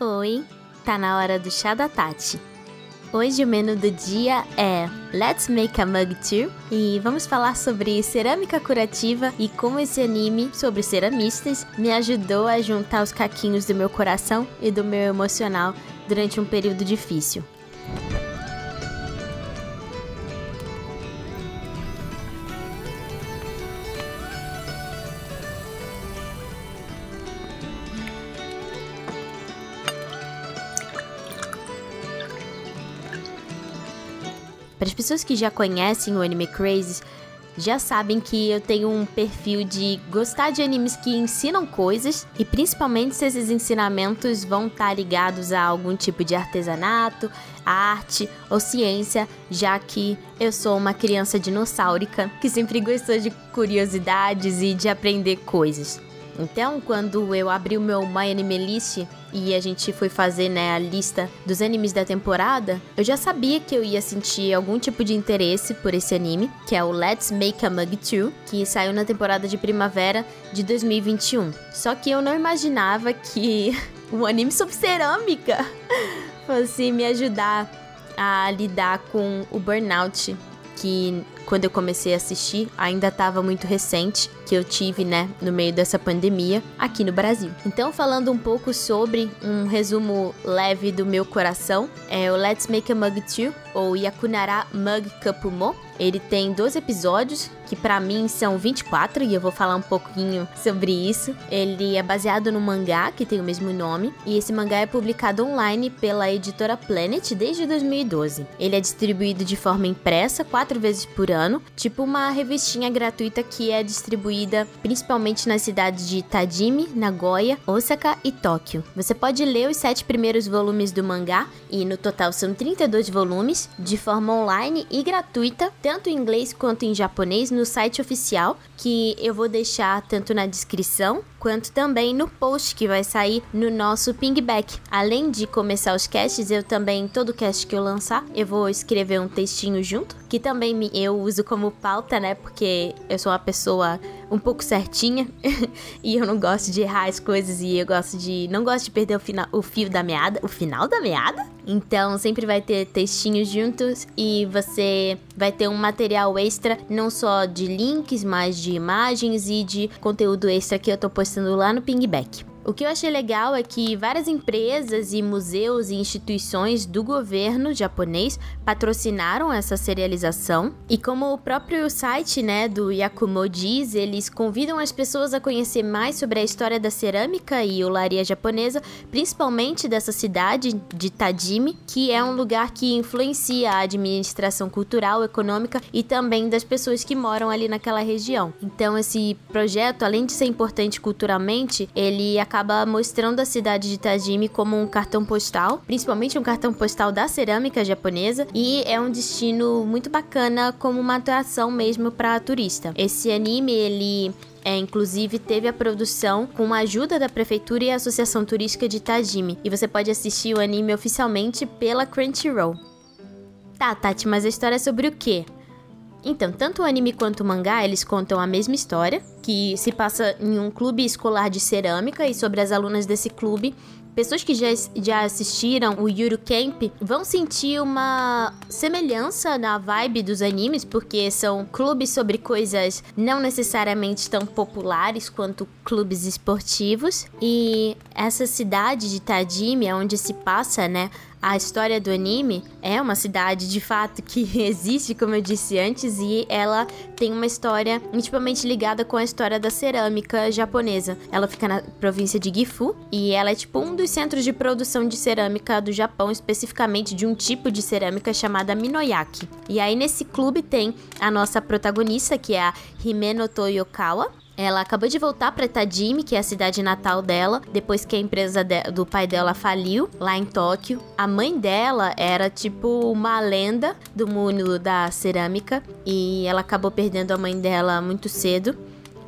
Oi, tá na hora do chá da Tati. Hoje o menu do dia é Let's Make a Mug Tour e vamos falar sobre cerâmica curativa e como esse anime sobre ceramistas me ajudou a juntar os caquinhos do meu coração e do meu emocional durante um período difícil. Pessoas que já conhecem o Anime Crazy, já sabem que eu tenho um perfil de gostar de animes que ensinam coisas e principalmente se esses ensinamentos vão estar tá ligados a algum tipo de artesanato, arte ou ciência, já que eu sou uma criança dinossaurica que sempre gostou de curiosidades e de aprender coisas. Então, quando eu abri o meu My Anime List e a gente foi fazer né, a lista dos animes da temporada, eu já sabia que eu ia sentir algum tipo de interesse por esse anime, que é o Let's Make a Mug 2, que saiu na temporada de primavera de 2021. Só que eu não imaginava que um anime sobre cerâmica fosse me ajudar a lidar com o burnout que quando eu comecei a assistir ainda estava muito recente, que eu tive, né, no meio dessa pandemia aqui no Brasil. Então, falando um pouco sobre um resumo leve do meu coração, é o Let's Make a Mug 2 ou Yakunara Mug Kapumo. Ele tem 12 episódios, que para mim são 24, e eu vou falar um pouquinho sobre isso. Ele é baseado no mangá, que tem o mesmo nome, e esse mangá é publicado online pela editora Planet desde 2012. Ele é distribuído de forma impressa, quatro vezes por ano, tipo uma revistinha gratuita que é distribuída principalmente nas cidades de Tajimi, Nagoya, Osaka e Tóquio. Você pode ler os sete primeiros volumes do mangá, e no total são 32 volumes, de forma online e gratuita, tanto em inglês quanto em japonês, no site oficial, que eu vou deixar tanto na descrição quanto também no post que vai sair no nosso pingback. Além de começar os casts, eu também, todo cast que eu lançar, eu vou escrever um textinho junto, que também me, eu uso como pauta, né? Porque eu sou uma pessoa um pouco certinha e eu não gosto de errar as coisas e eu gosto de. não gosto de perder o, fina, o fio da meada. O final da meada? Então sempre vai ter textinhos juntos e você vai ter um material extra, não só de links, mas de imagens e de conteúdo extra que eu tô postando lá no Pingback. O que eu achei legal é que várias empresas e museus e instituições do governo japonês patrocinaram essa serialização. E como o próprio site, né, do Yakumo diz, eles convidam as pessoas a conhecer mais sobre a história da cerâmica e olaria japonesa, principalmente dessa cidade de Tajimi, que é um lugar que influencia a administração cultural, econômica e também das pessoas que moram ali naquela região. Então esse projeto, além de ser importante culturalmente, ele acaba mostrando a cidade de Tajimi como um cartão postal, principalmente um cartão postal da cerâmica japonesa, e é um destino muito bacana como uma atração mesmo para turista. Esse anime ele é, inclusive, teve a produção com a ajuda da prefeitura e a Associação Turística de Tajimi. E você pode assistir o anime oficialmente pela Crunchyroll. Tá, Tati, mas a história é sobre o quê? Então, tanto o anime quanto o mangá, eles contam a mesma história, que se passa em um clube escolar de cerâmica e sobre as alunas desse clube pessoas que já, já assistiram o Yuru Camp vão sentir uma semelhança na vibe dos animes, porque são clubes sobre coisas não necessariamente tão populares quanto clubes esportivos. E essa cidade de Tajimi, onde se passa, né, a história do anime é uma cidade de fato que existe, como eu disse antes, e ela tem uma história intimamente ligada com a história da cerâmica japonesa. Ela fica na província de Gifu e ela é tipo um dos centros de produção de cerâmica do Japão, especificamente de um tipo de cerâmica chamada Minoyaki. E aí nesse clube tem a nossa protagonista, que é a Himeno Toyokawa, ela acabou de voltar para Tajimi, que é a cidade natal dela, depois que a empresa de, do pai dela faliu lá em Tóquio. A mãe dela era tipo uma lenda do mundo da cerâmica e ela acabou perdendo a mãe dela muito cedo.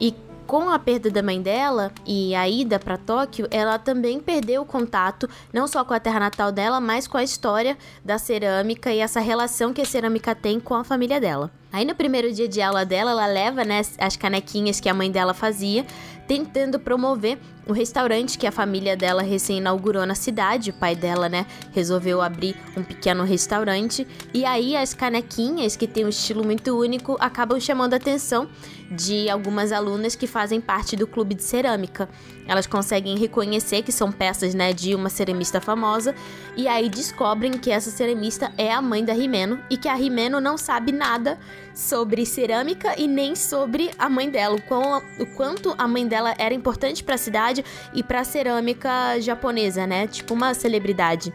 E com a perda da mãe dela e a ida para Tóquio, ela também perdeu o contato não só com a terra natal dela, mas com a história da cerâmica e essa relação que a cerâmica tem com a família dela. Aí no primeiro dia de aula dela, ela leva né, as canequinhas que a mãe dela fazia, tentando promover o restaurante que a família dela recém inaugurou na cidade. O pai dela, né, resolveu abrir um pequeno restaurante. E aí as canequinhas, que tem um estilo muito único, acabam chamando a atenção de algumas alunas que fazem parte do clube de cerâmica. Elas conseguem reconhecer que são peças, né, de uma ceramista famosa e aí descobrem que essa ceramista é a mãe da Rimeno e que a Rimeno não sabe nada sobre cerâmica e nem sobre a mãe dela, o, quão, o quanto a mãe dela era importante para a cidade e para cerâmica japonesa, né? Tipo uma celebridade.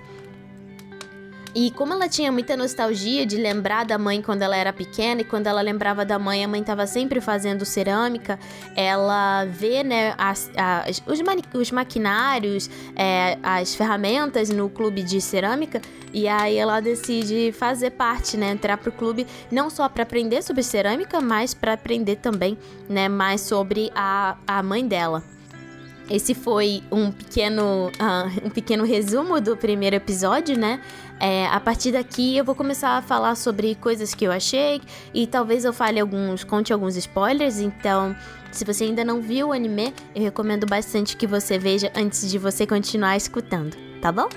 E como ela tinha muita nostalgia de lembrar da mãe quando ela era pequena, e quando ela lembrava da mãe, a mãe estava sempre fazendo cerâmica, ela vê né, as, as, os, os, maquinários, é, as ferramentas no clube de cerâmica, e aí ela decide fazer parte, né, entrar pro clube, não só para aprender sobre cerâmica, mas para aprender também né, mais sobre a, a mãe dela. Esse foi um pequeno, uh, um pequeno resumo do primeiro episódio, né? É, a partir daqui eu vou começar a falar sobre coisas que eu achei e talvez eu fale alguns, conte alguns spoilers. Então, se você ainda não viu o anime, eu recomendo bastante que você veja antes de você continuar escutando, tá bom?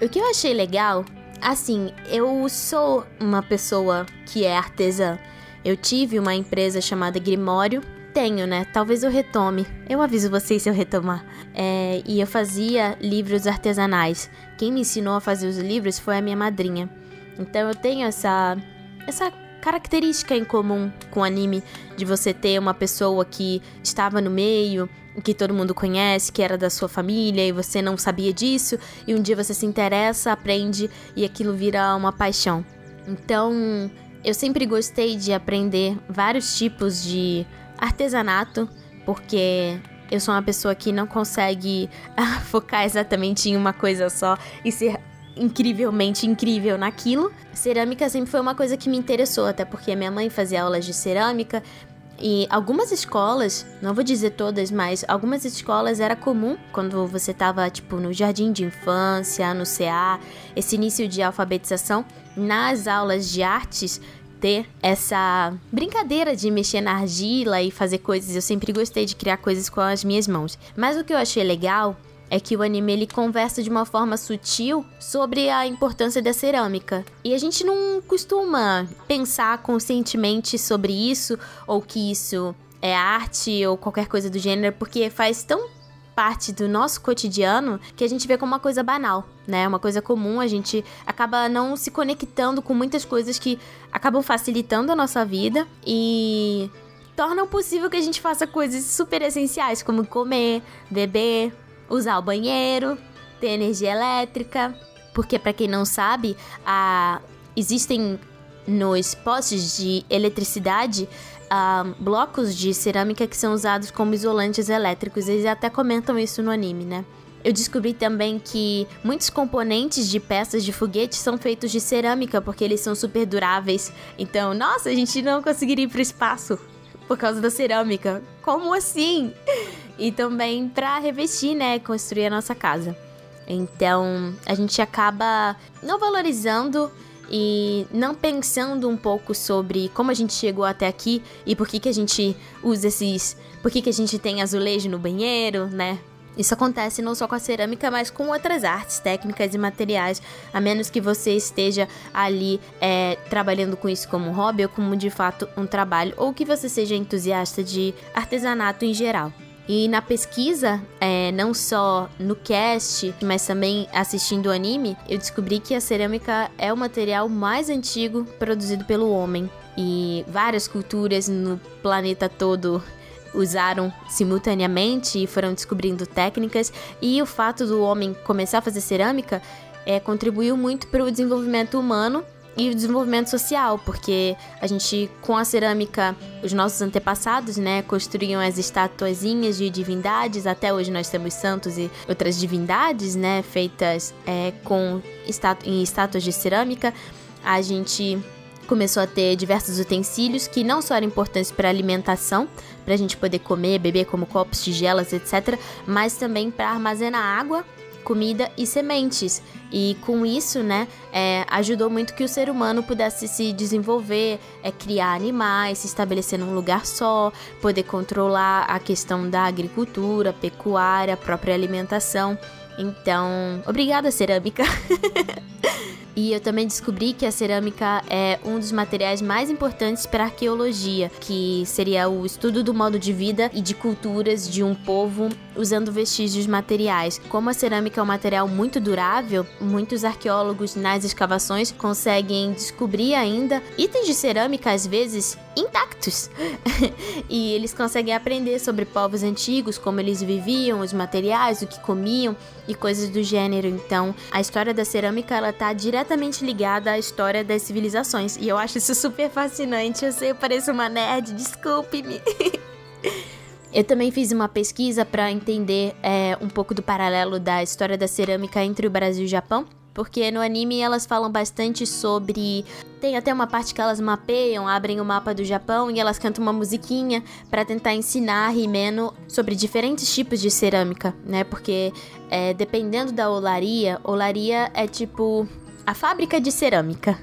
O que eu achei legal, assim, eu sou uma pessoa que é artesã. Eu tive uma empresa chamada Grimório tenho, né? Talvez eu retome. Eu aviso vocês se eu retomar. É, e eu fazia livros artesanais. Quem me ensinou a fazer os livros foi a minha madrinha. Então eu tenho essa, essa característica em comum com anime de você ter uma pessoa que estava no meio, que todo mundo conhece, que era da sua família e você não sabia disso, e um dia você se interessa, aprende e aquilo vira uma paixão. Então, eu sempre gostei de aprender vários tipos de artesanato, porque eu sou uma pessoa que não consegue ah, focar exatamente em uma coisa só e ser incrivelmente incrível naquilo. Cerâmica sempre foi uma coisa que me interessou, até porque minha mãe fazia aulas de cerâmica e algumas escolas, não vou dizer todas, mas algumas escolas era comum quando você estava tipo no jardim de infância, no CA, esse início de alfabetização, nas aulas de artes ter essa brincadeira de mexer na argila e fazer coisas. Eu sempre gostei de criar coisas com as minhas mãos. Mas o que eu achei legal é que o anime ele conversa de uma forma sutil sobre a importância da cerâmica. E a gente não costuma pensar conscientemente sobre isso ou que isso é arte ou qualquer coisa do gênero, porque faz tão parte do nosso cotidiano que a gente vê como uma coisa banal, né? Uma coisa comum, a gente acaba não se conectando com muitas coisas que acabam facilitando a nossa vida e tornam possível que a gente faça coisas super essenciais, como comer, beber, usar o banheiro, ter energia elétrica. Porque, para quem não sabe, a... existem nos postes de eletricidade uh, blocos de cerâmica que são usados como isolantes elétricos. Eles até comentam isso no anime, né? Eu descobri também que muitos componentes de peças de foguete são feitos de cerâmica porque eles são super duráveis. Então, nossa, a gente não conseguiria ir para o espaço por causa da cerâmica. Como assim? E também para revestir, né, construir a nossa casa. Então, a gente acaba não valorizando e não pensando um pouco sobre como a gente chegou até aqui e por que, que a gente usa esses. por que, que a gente tem azulejo no banheiro, né? Isso acontece não só com a cerâmica, mas com outras artes, técnicas e materiais, a menos que você esteja ali é, trabalhando com isso como hobby ou como de fato um trabalho, ou que você seja entusiasta de artesanato em geral. E na pesquisa, é, não só no cast, mas também assistindo o anime, eu descobri que a cerâmica é o material mais antigo produzido pelo homem. E várias culturas no planeta todo usaram simultaneamente e foram descobrindo técnicas. E o fato do homem começar a fazer cerâmica é, contribuiu muito para o desenvolvimento humano e o desenvolvimento social, porque a gente, com a cerâmica, os nossos antepassados, né, construíam as estatuazinhas de divindades, até hoje nós temos santos e outras divindades, né, feitas é, com estatu em estátuas de cerâmica. A gente começou a ter diversos utensílios que não só eram importantes para alimentação, para a gente poder comer, beber como copos, tigelas, etc., mas também para armazenar água comida e sementes. E com isso, né, é, ajudou muito que o ser humano pudesse se desenvolver, é, criar animais, se estabelecer num lugar só, poder controlar a questão da agricultura, pecuária, própria alimentação. Então, obrigada, cerâmica. E eu também descobri que a cerâmica é um dos materiais mais importantes para a arqueologia, que seria o estudo do modo de vida e de culturas de um povo usando vestígios materiais. Como a cerâmica é um material muito durável, muitos arqueólogos nas escavações conseguem descobrir ainda itens de cerâmica às vezes intactos. e eles conseguem aprender sobre povos antigos, como eles viviam, os materiais, o que comiam e coisas do gênero. Então, a história da cerâmica ela tá diretamente ligada à história das civilizações. E eu acho isso super fascinante. Eu sei, eu pareço uma nerd, desculpe-me. Eu também fiz uma pesquisa para entender é, um pouco do paralelo da história da cerâmica entre o Brasil e o Japão porque no anime elas falam bastante sobre. Tem até uma parte que elas mapeiam, abrem o mapa do Japão e elas cantam uma musiquinha para tentar ensinar a Rimeno sobre diferentes tipos de cerâmica, né? Porque é, dependendo da olaria, olaria é tipo a fábrica de cerâmica,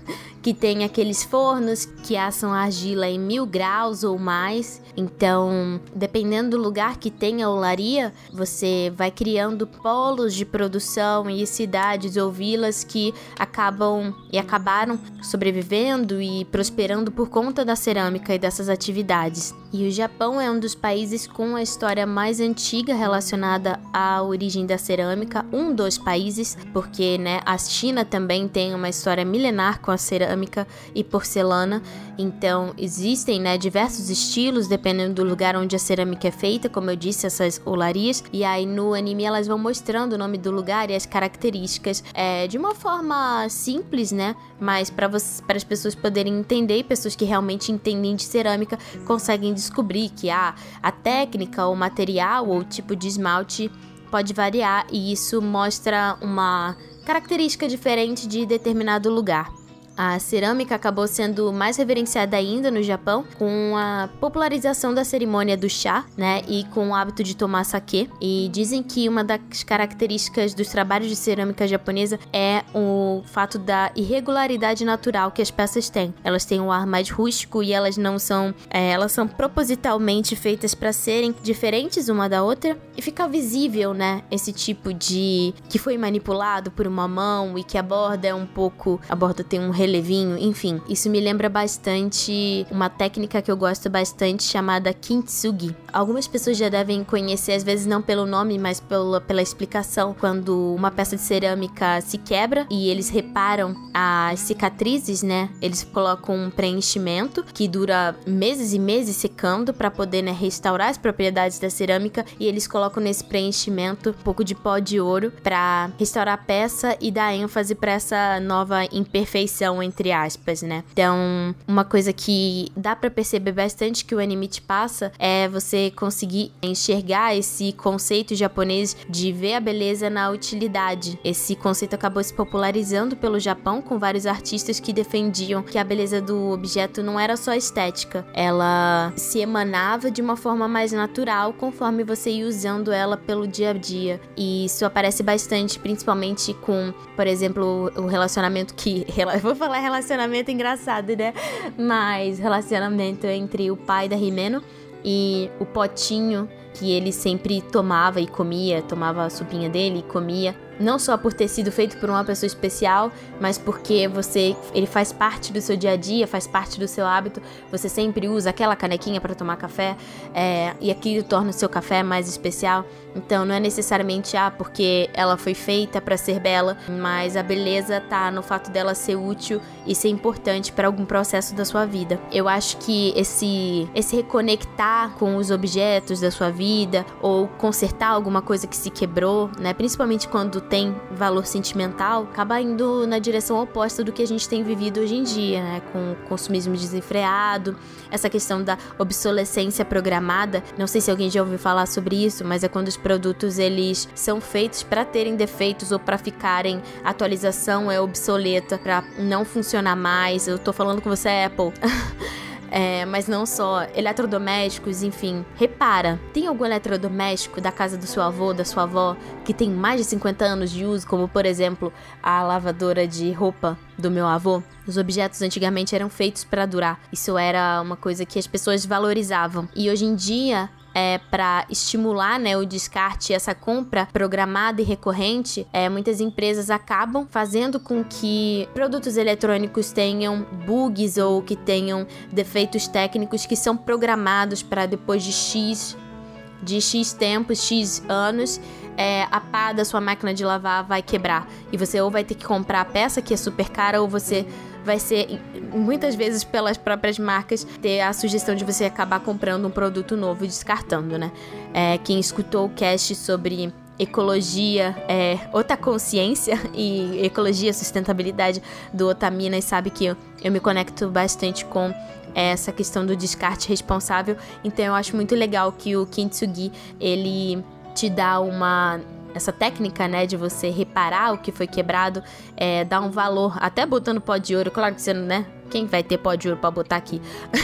que tem aqueles fornos que assam argila em mil graus ou mais. Então, dependendo do lugar que tem a olaria, você vai criando polos de produção e cidades ou vilas que acabam e acabaram sobrevivendo e prosperando por conta da cerâmica e dessas atividades. E o Japão é um dos países com a história mais antiga relacionada à origem da cerâmica, um dos países, porque né, a China também tem uma história milenar com a cerâmica e porcelana. Então, existem né, diversos estilos dependendo do lugar onde a cerâmica é feita, como eu disse, essas olarias. E aí no anime elas vão mostrando o nome do lugar e as características é, de uma forma simples, né? Mas para as pessoas poderem entender, pessoas que realmente entendem de cerâmica conseguem descobrir que ah, a técnica, o material ou o tipo de esmalte pode variar e isso mostra uma característica diferente de determinado lugar. A cerâmica acabou sendo mais reverenciada ainda no Japão com a popularização da cerimônia do chá, né, e com o hábito de tomar saquê. E dizem que uma das características dos trabalhos de cerâmica japonesa é o fato da irregularidade natural que as peças têm. Elas têm um ar mais rústico e elas não são, é, elas são propositalmente feitas para serem diferentes uma da outra e fica visível, né, esse tipo de que foi manipulado por uma mão e que a borda é um pouco, a borda tem um relevinho, enfim. Isso me lembra bastante uma técnica que eu gosto bastante chamada kintsugi. Algumas pessoas já devem conhecer, às vezes não pelo nome, mas pela, pela explicação, quando uma peça de cerâmica se quebra e eles reparam as cicatrizes, né? Eles colocam um preenchimento que dura meses e meses secando para poder né, restaurar as propriedades da cerâmica e eles colocam nesse preenchimento um pouco de pó de ouro para restaurar a peça e dar ênfase para essa nova imperfeição entre aspas, né? Então, uma coisa que dá para perceber bastante que o anime te passa é você conseguir enxergar esse conceito japonês de ver a beleza na utilidade. Esse conceito acabou se popularizando pelo Japão com vários artistas que defendiam que a beleza do objeto não era só estética, ela se emanava de uma forma mais natural conforme você ia usando ela pelo dia a dia. E isso aparece bastante, principalmente com, por exemplo, o relacionamento que. Vou falar relacionamento engraçado, né? Mas relacionamento entre o pai da Rimeno e o potinho que ele sempre tomava e comia, tomava a sopinha dele e comia não só por ter sido feito por uma pessoa especial, mas porque você ele faz parte do seu dia a dia, faz parte do seu hábito. Você sempre usa aquela canequinha para tomar café é, e aquilo torna o seu café mais especial. Então não é necessariamente ah porque ela foi feita para ser bela, mas a beleza tá no fato dela ser útil e ser importante para algum processo da sua vida. Eu acho que esse esse reconectar com os objetos da sua vida ou consertar alguma coisa que se quebrou, né, principalmente quando tem valor sentimental, acaba indo na direção oposta do que a gente tem vivido hoje em dia, né? Com consumismo desenfreado, essa questão da obsolescência programada. Não sei se alguém já ouviu falar sobre isso, mas é quando os produtos eles são feitos para terem defeitos ou para ficarem atualização é obsoleta, para não funcionar mais. Eu tô falando com você, Apple. é, mas não só, eletrodomésticos, enfim. Repara, tem algum eletrodoméstico da casa do seu avô, da sua avó, que tem mais de 50 anos de uso, como por exemplo a lavadora de roupa do meu avô? Os objetos antigamente eram feitos para durar. Isso era uma coisa que as pessoas valorizavam. E hoje em dia, é, para estimular né, o descarte essa compra programada e recorrente, é, muitas empresas acabam fazendo com que produtos eletrônicos tenham bugs ou que tenham defeitos técnicos que são programados para depois de X de X tempos, X anos, é, a pá da sua máquina de lavar vai quebrar. E você ou vai ter que comprar a peça que é super cara, ou você vai ser, muitas vezes pelas próprias marcas, ter a sugestão de você acabar comprando um produto novo e descartando, né? É, quem escutou o cast sobre ecologia, é, outra consciência e ecologia, sustentabilidade do Otaminas sabe que eu, eu me conecto bastante com essa questão do descarte responsável. Então eu acho muito legal que o Kintsugi ele te dá uma essa técnica, né, de você reparar o que foi quebrado, é, dá um valor, até botando pó de ouro, claro que você, né, quem vai ter pó de ouro para botar aqui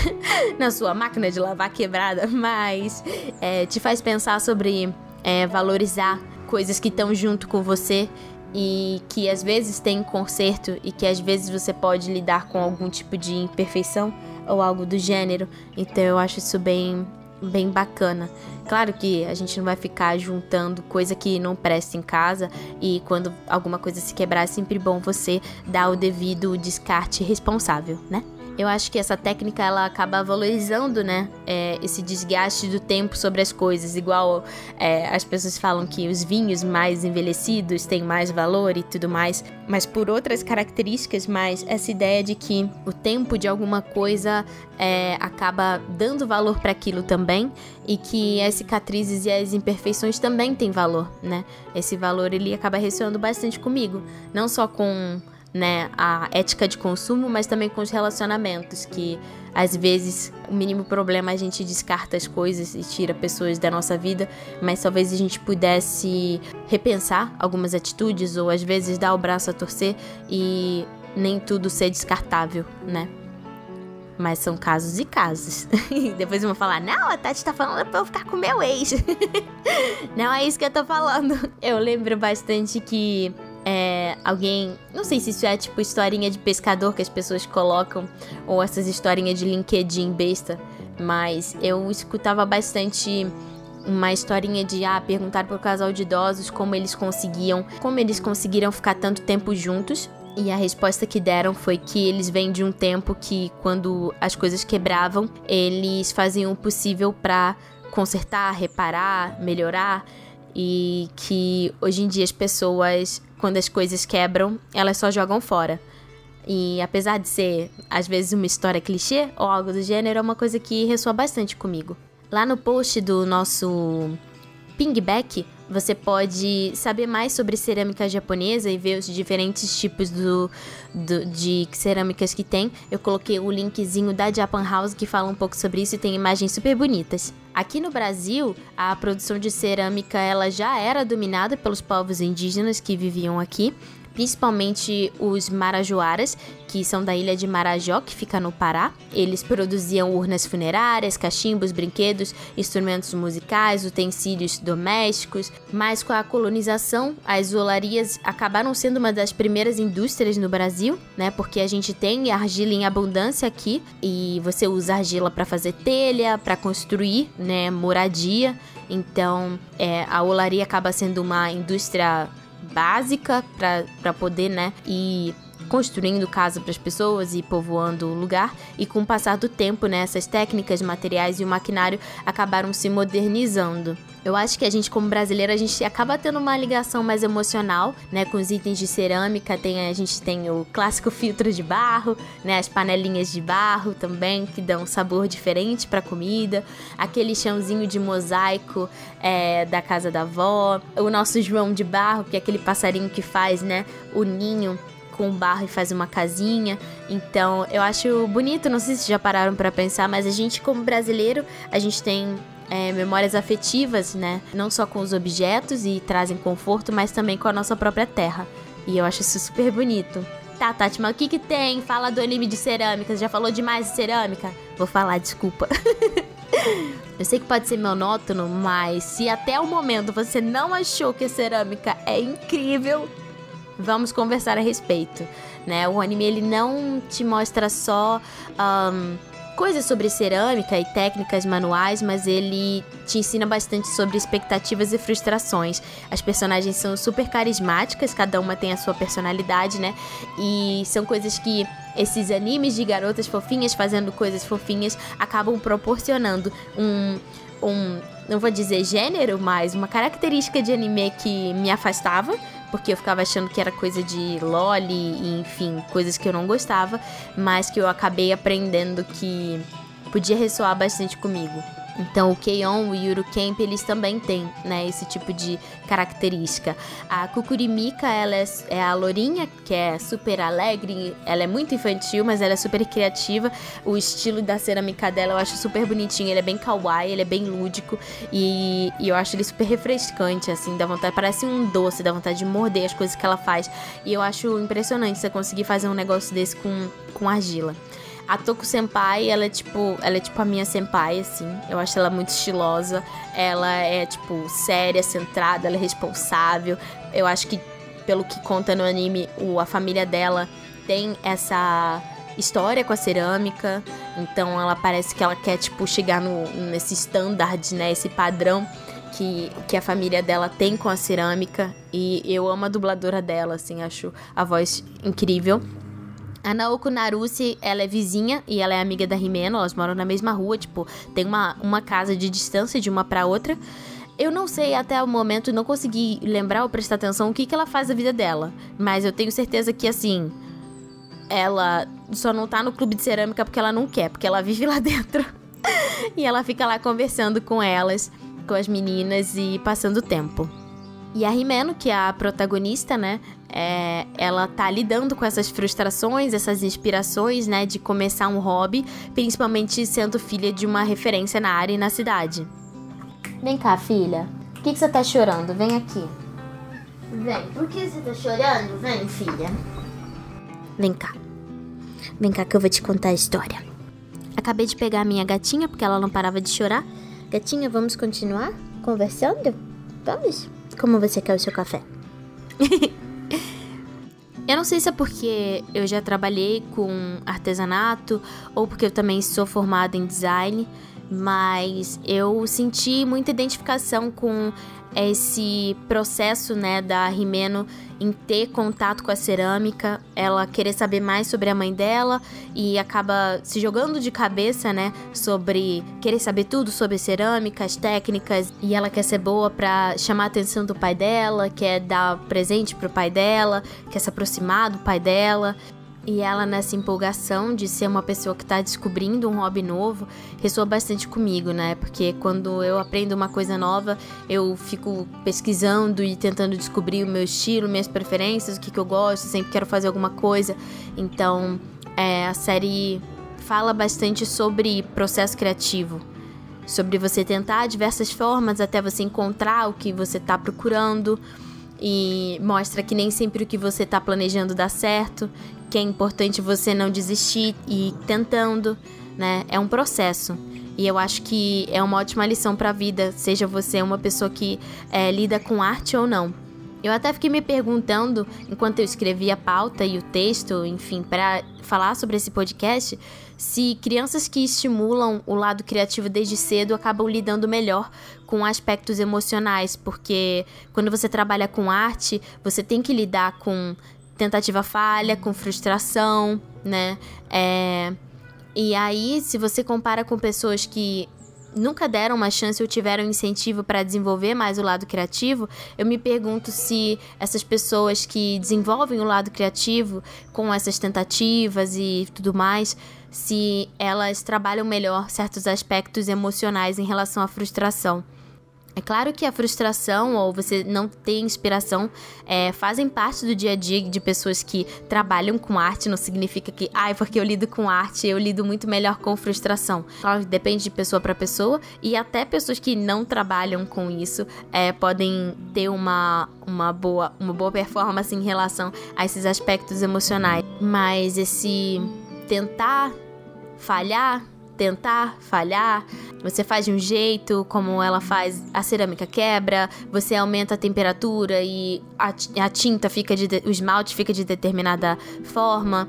na sua máquina de lavar quebrada, mas é, te faz pensar sobre é, valorizar coisas que estão junto com você e que às vezes tem conserto e que às vezes você pode lidar com algum tipo de imperfeição ou algo do gênero. Então eu acho isso bem bem bacana. Claro que a gente não vai ficar juntando coisa que não presta em casa e quando alguma coisa se quebrar é sempre bom você dar o devido descarte responsável, né? Eu acho que essa técnica ela acaba valorizando, né, é, esse desgaste do tempo sobre as coisas. Igual é, as pessoas falam que os vinhos mais envelhecidos têm mais valor e tudo mais, mas por outras características. Mas essa ideia de que o tempo de alguma coisa é, acaba dando valor para aquilo também e que as cicatrizes e as imperfeições também têm valor, né? Esse valor ele acaba ressoando bastante comigo, não só com né, a ética de consumo, mas também com os relacionamentos, que às vezes o mínimo problema a gente descarta as coisas e tira pessoas da nossa vida, mas talvez a gente pudesse repensar algumas atitudes ou às vezes dar o braço a torcer e nem tudo ser descartável, né? Mas são casos e casos. Depois vão falar: Não, a Tati tá falando pra eu ficar com meu ex. não é isso que eu tô falando. Eu lembro bastante que é, alguém. Não sei se isso é tipo historinha de pescador que as pessoas colocam, ou essas historinhas de LinkedIn besta, mas eu escutava bastante uma historinha de ah, perguntar pro casal de idosos como eles conseguiam, como eles conseguiram ficar tanto tempo juntos. E a resposta que deram foi que eles vêm de um tempo que quando as coisas quebravam, eles faziam o possível para consertar, reparar, melhorar e que hoje em dia as pessoas quando as coisas quebram, elas só jogam fora. E apesar de ser, às vezes, uma história clichê ou algo do gênero, é uma coisa que ressoa bastante comigo. Lá no post do nosso pingback, você pode saber mais sobre cerâmica japonesa e ver os diferentes tipos do, do, de cerâmicas que tem. Eu coloquei o linkzinho da Japan House que fala um pouco sobre isso e tem imagens super bonitas. Aqui no Brasil, a produção de cerâmica ela já era dominada pelos povos indígenas que viviam aqui principalmente os marajoaras, que são da ilha de Marajó, que fica no Pará. Eles produziam urnas funerárias, cachimbos, brinquedos, instrumentos musicais, utensílios domésticos, mas com a colonização, as olarias acabaram sendo uma das primeiras indústrias no Brasil, né? Porque a gente tem argila em abundância aqui e você usa argila para fazer telha, para construir, né, moradia. Então, é, a olaria acaba sendo uma indústria básica para poder, né, ir construindo casa para as pessoas e povoando o lugar. E com o passar do tempo, né, essas técnicas, materiais e o maquinário acabaram se modernizando. Eu acho que a gente, como brasileiro, a gente acaba tendo uma ligação mais emocional, né, com os itens de cerâmica. Tem, a gente tem o clássico filtro de barro, né, as panelinhas de barro também, que dão um sabor diferente para a comida. Aquele chãozinho de mosaico é, da casa da avó. O nosso João de barro, que é aquele passarinho que faz, né, o ninho com barro e faz uma casinha. Então, eu acho bonito, não sei se já pararam para pensar, mas a gente como brasileiro, a gente tem é, memórias afetivas, né? Não só com os objetos e trazem conforto, mas também com a nossa própria terra. E eu acho isso super bonito. Tá, Tati, mas o que que tem? Fala do anime de cerâmica. Já falou demais de cerâmica? Vou falar, desculpa. Eu sei que pode ser monótono, mas se até o momento você não achou que a cerâmica é incrível, vamos conversar a respeito, né? O anime ele não te mostra só um, coisas sobre cerâmica e técnicas manuais, mas ele te ensina bastante sobre expectativas e frustrações. As personagens são super carismáticas, cada uma tem a sua personalidade, né? E são coisas que esses animes de garotas fofinhas fazendo coisas fofinhas acabam proporcionando um um, não vou dizer gênero, mas uma característica de anime que me afastava, porque eu ficava achando que era coisa de loli enfim, coisas que eu não gostava, mas que eu acabei aprendendo que podia ressoar bastante comigo. Então o Keion e o Yuru Camp, eles também têm, né, esse tipo de característica. A Kukurimika, ela é, é, a lourinha, que é super alegre, ela é muito infantil, mas ela é super criativa. O estilo da cerâmica dela eu acho super bonitinho, ele é bem kawaii, ele é bem lúdico e, e eu acho ele super refrescante, assim, dá vontade, parece um doce, dá vontade de morder as coisas que ela faz. E eu acho impressionante você conseguir fazer um negócio desse com, com argila. A Toku Senpai, ela é tipo, ela é tipo a minha senpai, assim. Eu acho ela muito estilosa. Ela é, tipo, séria, centrada, ela é responsável. Eu acho que, pelo que conta no anime, o, a família dela tem essa história com a cerâmica. Então ela parece que ela quer, tipo, chegar no, nesse standard, né? Esse padrão que, que a família dela tem com a cerâmica. E eu amo a dubladora dela, assim, acho a voz incrível. A Naoko Narusi, ela é vizinha e ela é amiga da Rimeno, elas moram na mesma rua, tipo, tem uma, uma casa de distância de uma para outra. Eu não sei até o momento, não consegui lembrar ou prestar atenção o que, que ela faz da vida dela. Mas eu tenho certeza que, assim, ela só não tá no clube de cerâmica porque ela não quer, porque ela vive lá dentro. e ela fica lá conversando com elas, com as meninas e passando tempo. E a Rimeno, que é a protagonista, né? É, ela tá lidando com essas frustrações, essas inspirações, né? De começar um hobby, principalmente sendo filha de uma referência na área e na cidade. Vem cá, filha. Por que, que você tá chorando? Vem aqui. Vem. Por que você tá chorando? Vem, filha. Vem cá. Vem cá que eu vou te contar a história. Acabei de pegar a minha gatinha porque ela não parava de chorar. Gatinha, vamos continuar conversando? Vamos? Como você quer o seu café? eu não sei se é porque eu já trabalhei com artesanato ou porque eu também sou formada em design, mas eu senti muita identificação com esse processo, né, da Rimeno em ter contato com a cerâmica, ela querer saber mais sobre a mãe dela e acaba se jogando de cabeça, né, sobre querer saber tudo sobre cerâmica, as técnicas, e ela quer ser boa para chamar a atenção do pai dela, quer dar presente pro pai dela, quer se aproximar do pai dela. E ela, nessa empolgação de ser uma pessoa que está descobrindo um hobby novo, ressoa bastante comigo, né? Porque quando eu aprendo uma coisa nova, eu fico pesquisando e tentando descobrir o meu estilo, minhas preferências, o que, que eu gosto, sempre quero fazer alguma coisa. Então, é, a série fala bastante sobre processo criativo. Sobre você tentar diversas formas até você encontrar o que você está procurando e mostra que nem sempre o que você está planejando dá certo, que é importante você não desistir e ir tentando, né? É um processo. E eu acho que é uma ótima lição para a vida, seja você uma pessoa que é, lida com arte ou não. Eu até fiquei me perguntando, enquanto eu escrevia a pauta e o texto, enfim, para falar sobre esse podcast, se crianças que estimulam o lado criativo desde cedo acabam lidando melhor com aspectos emocionais, porque quando você trabalha com arte, você tem que lidar com tentativa falha, com frustração, né? É... E aí, se você compara com pessoas que nunca deram uma chance ou tiveram incentivo para desenvolver mais o lado criativo, eu me pergunto se essas pessoas que desenvolvem o lado criativo com essas tentativas e tudo mais, se elas trabalham melhor certos aspectos emocionais em relação à frustração. É claro que a frustração ou você não ter inspiração é, fazem parte do dia a dia de pessoas que trabalham com arte. Não significa que, ai, ah, porque eu lido com arte, eu lido muito melhor com frustração. Claro, depende de pessoa para pessoa e até pessoas que não trabalham com isso é, podem ter uma, uma, boa, uma boa performance em relação a esses aspectos emocionais. Mas esse tentar falhar tentar, falhar, você faz de um jeito, como ela faz, a cerâmica quebra, você aumenta a temperatura e a, tinta fica de, o esmalte fica de determinada forma.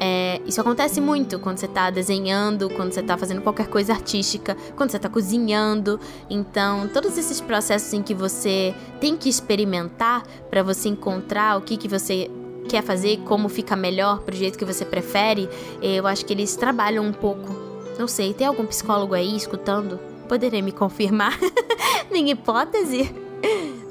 É, isso acontece muito quando você está desenhando, quando você está fazendo qualquer coisa artística, quando você está cozinhando. Então, todos esses processos em que você tem que experimentar para você encontrar o que, que você quer fazer, como fica melhor, pro jeito que você prefere, eu acho que eles trabalham um pouco não sei, tem algum psicólogo aí escutando? Poderia me confirmar? Minha hipótese?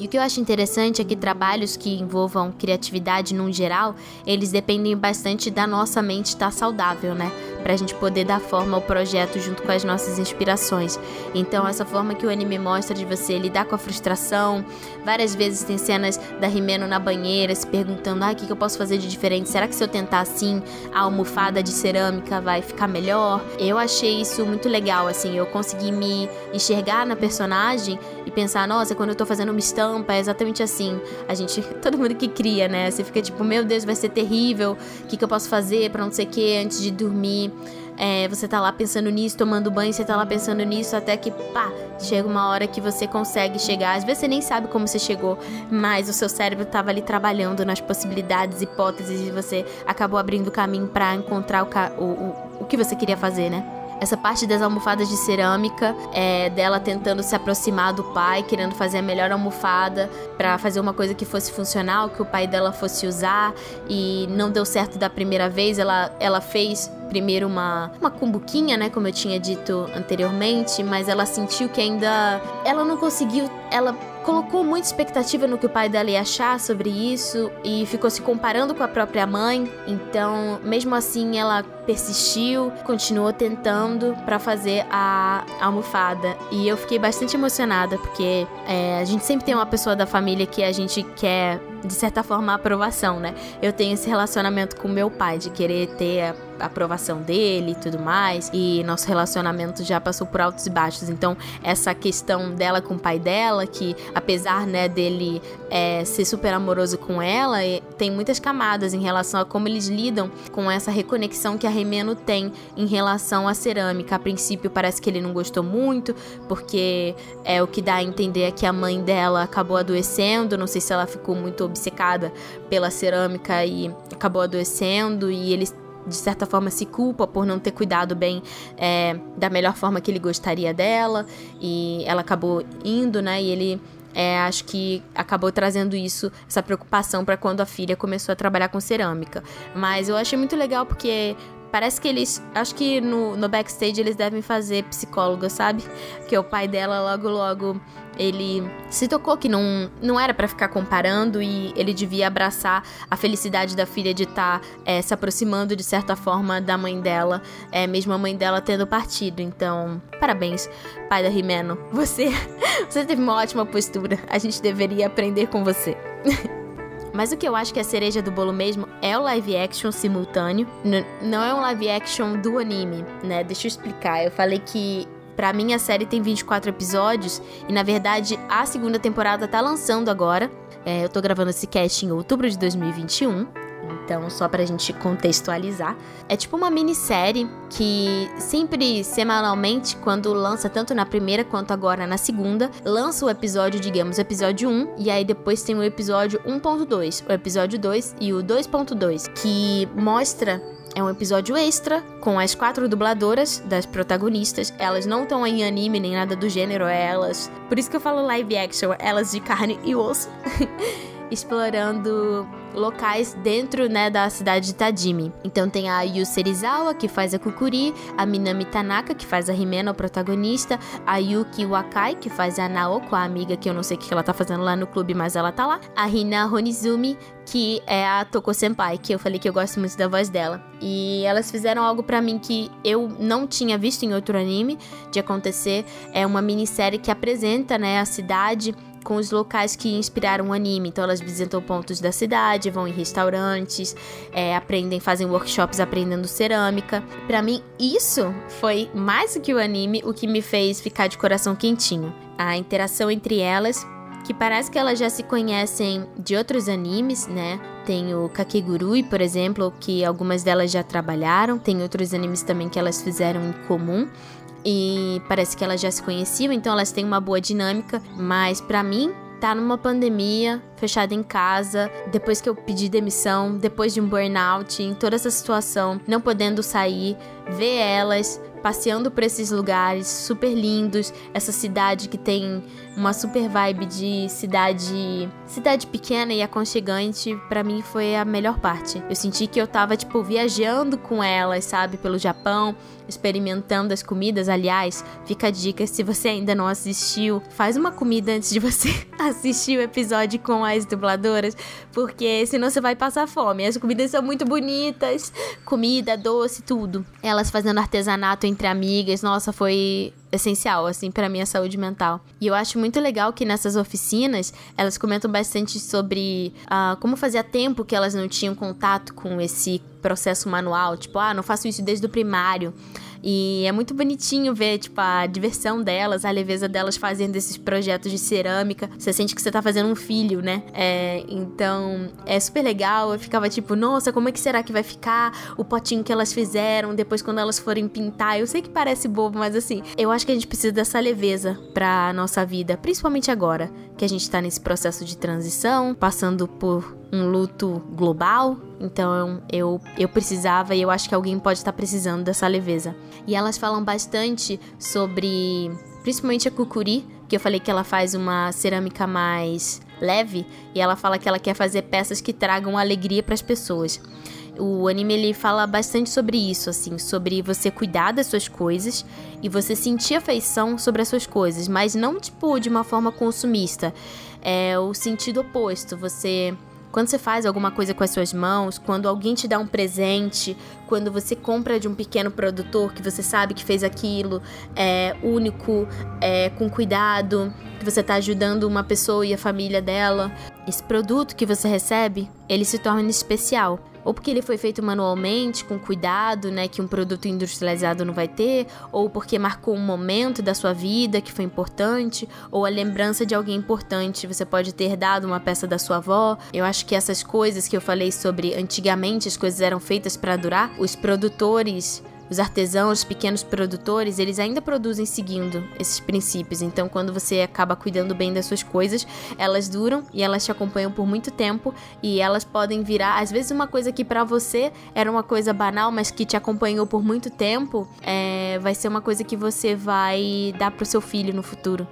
E o que eu acho interessante é que trabalhos que envolvam criatividade num geral, eles dependem bastante da nossa mente estar saudável, né? Pra gente poder dar forma ao projeto junto com as nossas inspirações. Então, essa forma que o anime mostra de você lidar com a frustração. Várias vezes tem cenas da Rimeno na banheira se perguntando: ah, o que, eu posso fazer de diferente? Será que se eu tentar assim, a almofada de cerâmica vai ficar melhor? Eu achei isso muito legal, assim. Eu consegui me enxergar na personagem e pensar: nossa, quando eu tô fazendo uma estampa, é exatamente assim. A gente, todo mundo que cria, né? Você fica tipo: meu Deus, vai ser terrível. O que, que eu posso fazer pra não sei o que antes de dormir? É, você tá lá pensando nisso, tomando banho, você tá lá pensando nisso, até que, pá, chega uma hora que você consegue chegar. Às vezes você nem sabe como você chegou, mas o seu cérebro tava ali trabalhando nas possibilidades, hipóteses, e você acabou abrindo o caminho para encontrar o, o, o, o que você queria fazer, né? Essa parte das almofadas de cerâmica, é, dela tentando se aproximar do pai, querendo fazer a melhor almofada para fazer uma coisa que fosse funcional, que o pai dela fosse usar e não deu certo da primeira vez. Ela, ela fez primeiro uma, uma cumbuquinha, né, como eu tinha dito anteriormente, mas ela sentiu que ainda ela não conseguiu, ela colocou muita expectativa no que o pai dela ia achar sobre isso e ficou se comparando com a própria mãe. Então, mesmo assim, ela persistiu, continuou tentando para fazer a almofada. E eu fiquei bastante emocionada porque é, a gente sempre tem uma pessoa da família que a gente quer de certa forma, a aprovação, né? Eu tenho esse relacionamento com meu pai, de querer ter a aprovação dele e tudo mais, e nosso relacionamento já passou por altos e baixos. Então, essa questão dela com o pai dela, que apesar, né, dele é, ser super amoroso com ela, tem muitas camadas em relação a como eles lidam com essa reconexão que a Remeno tem em relação à cerâmica. A princípio, parece que ele não gostou muito, porque é o que dá a entender é que a mãe dela acabou adoecendo, não sei se ela ficou muito obcecada pela cerâmica e acabou adoecendo e ele de certa forma se culpa por não ter cuidado bem é, da melhor forma que ele gostaria dela e ela acabou indo, né? E ele é, acho que acabou trazendo isso, essa preocupação para quando a filha começou a trabalhar com cerâmica. Mas eu achei muito legal porque Parece que eles. Acho que no, no backstage eles devem fazer psicóloga, sabe? Que o pai dela logo, logo. Ele se tocou que não, não era para ficar comparando e ele devia abraçar a felicidade da filha de estar tá, é, se aproximando de certa forma da mãe dela, é, mesmo a mãe dela tendo partido. Então, parabéns, pai da Rimeno. Você, você teve uma ótima postura. A gente deveria aprender com você. Mas o que eu acho que é a cereja do bolo mesmo é o live action simultâneo. N não é um live action do anime, né? Deixa eu explicar. Eu falei que Pra mim, a série tem 24 episódios e, na verdade, a segunda temporada tá lançando agora. É, eu tô gravando esse cast em outubro de 2021. Então, só pra gente contextualizar, é tipo uma minissérie que sempre semanalmente, quando lança tanto na primeira quanto agora na segunda, lança o episódio, digamos, episódio 1, e aí depois tem o episódio 1.2, o episódio 2 e o 2.2, que mostra é um episódio extra com as quatro dubladoras das protagonistas. Elas não estão em anime nem nada do gênero, é elas. Por isso que eu falo live action, elas de carne e osso. explorando locais dentro, né, da cidade de Tajimi. Então tem a Yu Serizawa, que faz a Kukuri, a Minami Tanaka, que faz a Himena, o protagonista, a Yuki Wakai, que faz a Naoko, a amiga que eu não sei o que ela tá fazendo lá no clube, mas ela tá lá, a Hina Honizumi, que é a Toko Senpai, que eu falei que eu gosto muito da voz dela. E elas fizeram algo para mim que eu não tinha visto em outro anime de acontecer. É uma minissérie que apresenta, né, a cidade com os locais que inspiraram o anime. Então elas visitam pontos da cidade, vão em restaurantes, é, aprendem, fazem workshops aprendendo cerâmica. Para mim, isso foi mais do que o anime, o que me fez ficar de coração quentinho. A interação entre elas que parece que elas já se conhecem de outros animes, né? Tem o Kakegurui, por exemplo, que algumas delas já trabalharam. Tem outros animes também que elas fizeram em comum. E parece que elas já se conheciam, então elas têm uma boa dinâmica. Mas para mim, tá numa pandemia, fechada em casa, depois que eu pedi demissão, depois de um burnout, em toda essa situação, não podendo sair, ver elas passeando por esses lugares super lindos, essa cidade que tem uma super vibe de cidade, cidade pequena e aconchegante, para mim foi a melhor parte. Eu senti que eu tava tipo viajando com elas, sabe, pelo Japão, experimentando as comidas. Aliás, fica a dica se você ainda não assistiu, faz uma comida antes de você assistir o episódio com as dubladoras, porque senão você vai passar fome. As comidas são muito bonitas, comida, doce, tudo. Elas fazendo artesanato entre amigas, nossa, foi essencial, assim, para minha saúde mental. E eu acho muito legal que nessas oficinas elas comentam bastante sobre uh, como fazia tempo que elas não tinham contato com esse processo manual, tipo, ah, não faço isso desde o primário. E é muito bonitinho ver, tipo, a diversão delas, a leveza delas fazendo esses projetos de cerâmica. Você sente que você tá fazendo um filho, né? É, então, é super legal. Eu ficava tipo, nossa, como é que será que vai ficar o potinho que elas fizeram depois quando elas forem pintar? Eu sei que parece bobo, mas assim, eu acho que a gente precisa dessa leveza pra nossa vida, principalmente agora que a gente tá nesse processo de transição, passando por um luto global. Então eu, eu precisava e eu acho que alguém pode estar precisando dessa leveza. E elas falam bastante sobre, principalmente a Kukuri, que eu falei que ela faz uma cerâmica mais leve e ela fala que ela quer fazer peças que tragam alegria para as pessoas. O anime ele fala bastante sobre isso, assim, sobre você cuidar das suas coisas e você sentir afeição sobre as suas coisas, mas não tipo de uma forma consumista. É o sentido oposto. Você quando você faz alguma coisa com as suas mãos, quando alguém te dá um presente, quando você compra de um pequeno produtor que você sabe que fez aquilo é único, é, com cuidado, que você está ajudando uma pessoa e a família dela, esse produto que você recebe, ele se torna especial ou porque ele foi feito manualmente, com cuidado, né, que um produto industrializado não vai ter, ou porque marcou um momento da sua vida que foi importante, ou a lembrança de alguém importante. Você pode ter dado uma peça da sua avó. Eu acho que essas coisas que eu falei sobre antigamente as coisas eram feitas para durar, os produtores os artesãos, os pequenos produtores, eles ainda produzem seguindo esses princípios. Então, quando você acaba cuidando bem das suas coisas, elas duram e elas te acompanham por muito tempo e elas podem virar, às vezes, uma coisa que para você era uma coisa banal, mas que te acompanhou por muito tempo, é, vai ser uma coisa que você vai dar pro seu filho no futuro.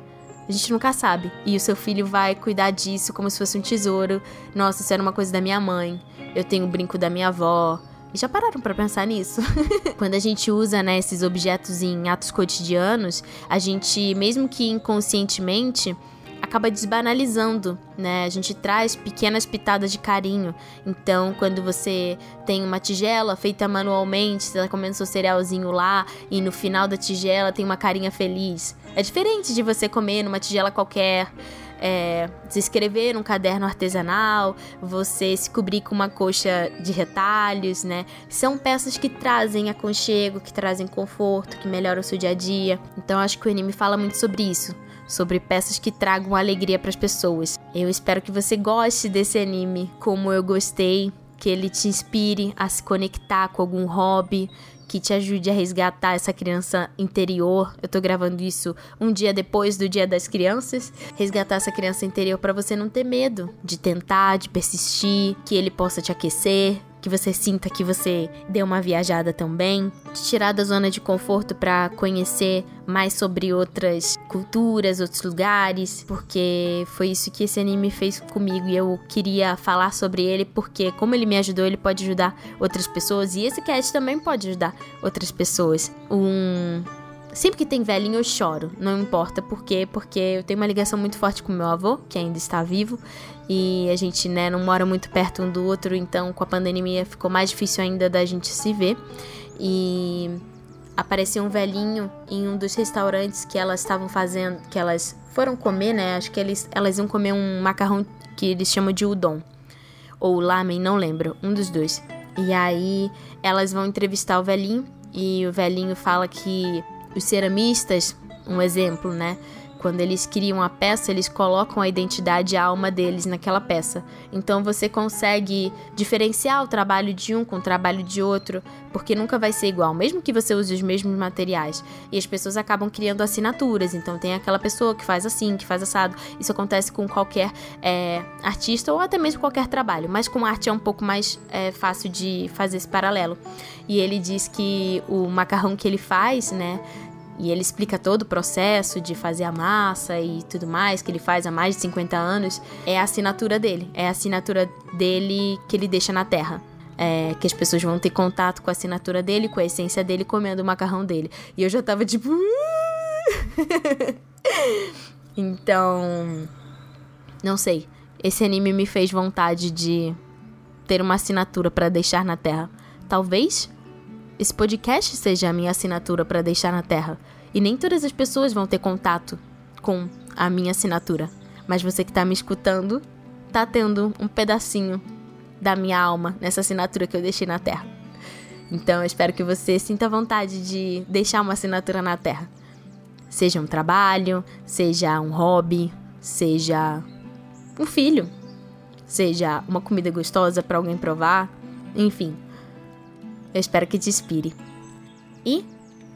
A gente nunca sabe. E o seu filho vai cuidar disso como se fosse um tesouro. Nossa, isso era uma coisa da minha mãe. Eu tenho o brinco da minha avó. Já pararam para pensar nisso? Quando a gente usa né, esses objetos em atos cotidianos, a gente, mesmo que inconscientemente, acaba desbanalizando, né? A gente traz pequenas pitadas de carinho. Então, quando você tem uma tigela feita manualmente, você tá comendo seu cerealzinho lá e no final da tigela tem uma carinha feliz. É diferente de você comer numa tigela qualquer é, se escrever num caderno artesanal, você se cobrir com uma coxa de retalhos, né? São peças que trazem aconchego, que trazem conforto, que melhoram o seu dia a dia. Então acho que o anime fala muito sobre isso sobre peças que tragam alegria para as pessoas. Eu espero que você goste desse anime como eu gostei, que ele te inspire a se conectar com algum hobby, que te ajude a resgatar essa criança interior. Eu tô gravando isso um dia depois do Dia das Crianças. Resgatar essa criança interior para você não ter medo de tentar, de persistir, que ele possa te aquecer, que você sinta que você deu uma viajada também, te tirar da zona de conforto para conhecer mais sobre outras culturas, outros lugares, porque foi isso que esse anime fez comigo e eu queria falar sobre ele porque como ele me ajudou, ele pode ajudar outras pessoas e esse cast também pode ajudar outras pessoas. Um Sempre que tem velhinho eu choro, não importa por quê, porque eu tenho uma ligação muito forte com meu avô, que ainda está vivo, e a gente, né, não mora muito perto um do outro, então com a pandemia ficou mais difícil ainda da gente se ver. E apareceu um velhinho em um dos restaurantes que elas estavam fazendo, que elas foram comer, né? Acho que eles, elas iam comer um macarrão que eles chamam de udon ou lamen, não lembro, um dos dois. E aí elas vão entrevistar o velhinho e o velhinho fala que os ceramistas, um exemplo, né? Quando eles criam a peça, eles colocam a identidade e a alma deles naquela peça. Então você consegue diferenciar o trabalho de um com o trabalho de outro, porque nunca vai ser igual, mesmo que você use os mesmos materiais. E as pessoas acabam criando assinaturas. Então tem aquela pessoa que faz assim, que faz assado. Isso acontece com qualquer é, artista ou até mesmo qualquer trabalho. Mas com arte é um pouco mais é, fácil de fazer esse paralelo. E ele diz que o macarrão que ele faz, né? E ele explica todo o processo de fazer a massa e tudo mais, que ele faz há mais de 50 anos. É a assinatura dele. É a assinatura dele que ele deixa na terra. É, que as pessoas vão ter contato com a assinatura dele, com a essência dele, comendo o macarrão dele. E eu já tava tipo. então. Não sei. Esse anime me fez vontade de ter uma assinatura para deixar na Terra. Talvez esse podcast seja a minha assinatura para deixar na Terra. E nem todas as pessoas vão ter contato com a minha assinatura. Mas você que está me escutando, tá tendo um pedacinho da minha alma nessa assinatura que eu deixei na Terra. Então eu espero que você sinta vontade de deixar uma assinatura na Terra. Seja um trabalho, seja um hobby, seja um filho, seja uma comida gostosa para alguém provar, enfim. Eu espero que te inspire. E,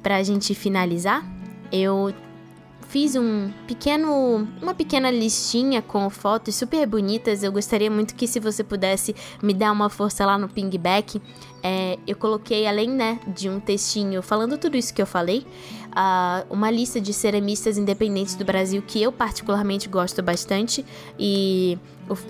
pra gente finalizar, eu fiz um pequeno, uma pequena listinha com fotos super bonitas. Eu gostaria muito que se você pudesse me dar uma força lá no pingback, é, eu coloquei além né, de um textinho falando tudo isso que eu falei, uh, uma lista de ceramistas independentes do Brasil que eu particularmente gosto bastante e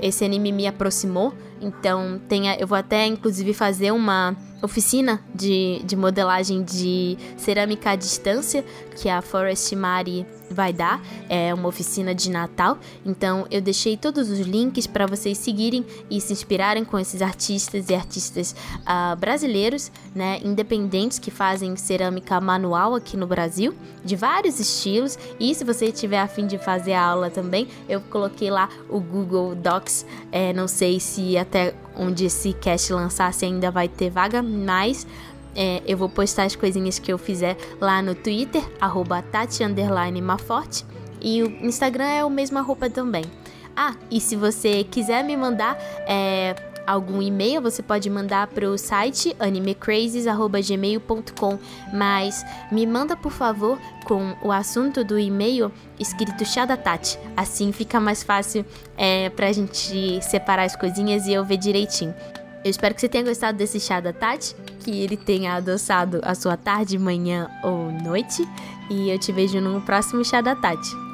esse anime me aproximou. Então tenha, eu vou até inclusive fazer uma oficina de, de modelagem de cerâmica à distância que a Forest Mari vai dar. É uma oficina de Natal. Então eu deixei todos os links para vocês seguirem e se inspirarem com esses artistas e artistas uh, brasileiros, né, independentes que fazem cerâmica manual aqui no Brasil, de vários estilos. E se você tiver a fim de fazer a aula também, eu coloquei lá o Google Docs. É, não sei se até onde esse cast lançasse ainda vai ter vaga, mas é, eu vou postar as coisinhas que eu fizer lá no Twitter, arroba e o Instagram é o mesmo arroba também. Ah, e se você quiser me mandar é, algum e-mail, você pode mandar para o site animecrazes.gmail.com, mas me manda por favor com o assunto do e-mail escrito chá da Tati. Assim fica mais fácil é, para a gente separar as coisinhas e eu ver direitinho. Eu espero que você tenha gostado desse chá da Tati, que ele tenha adoçado a sua tarde, manhã ou noite. E eu te vejo no próximo chá da Tati.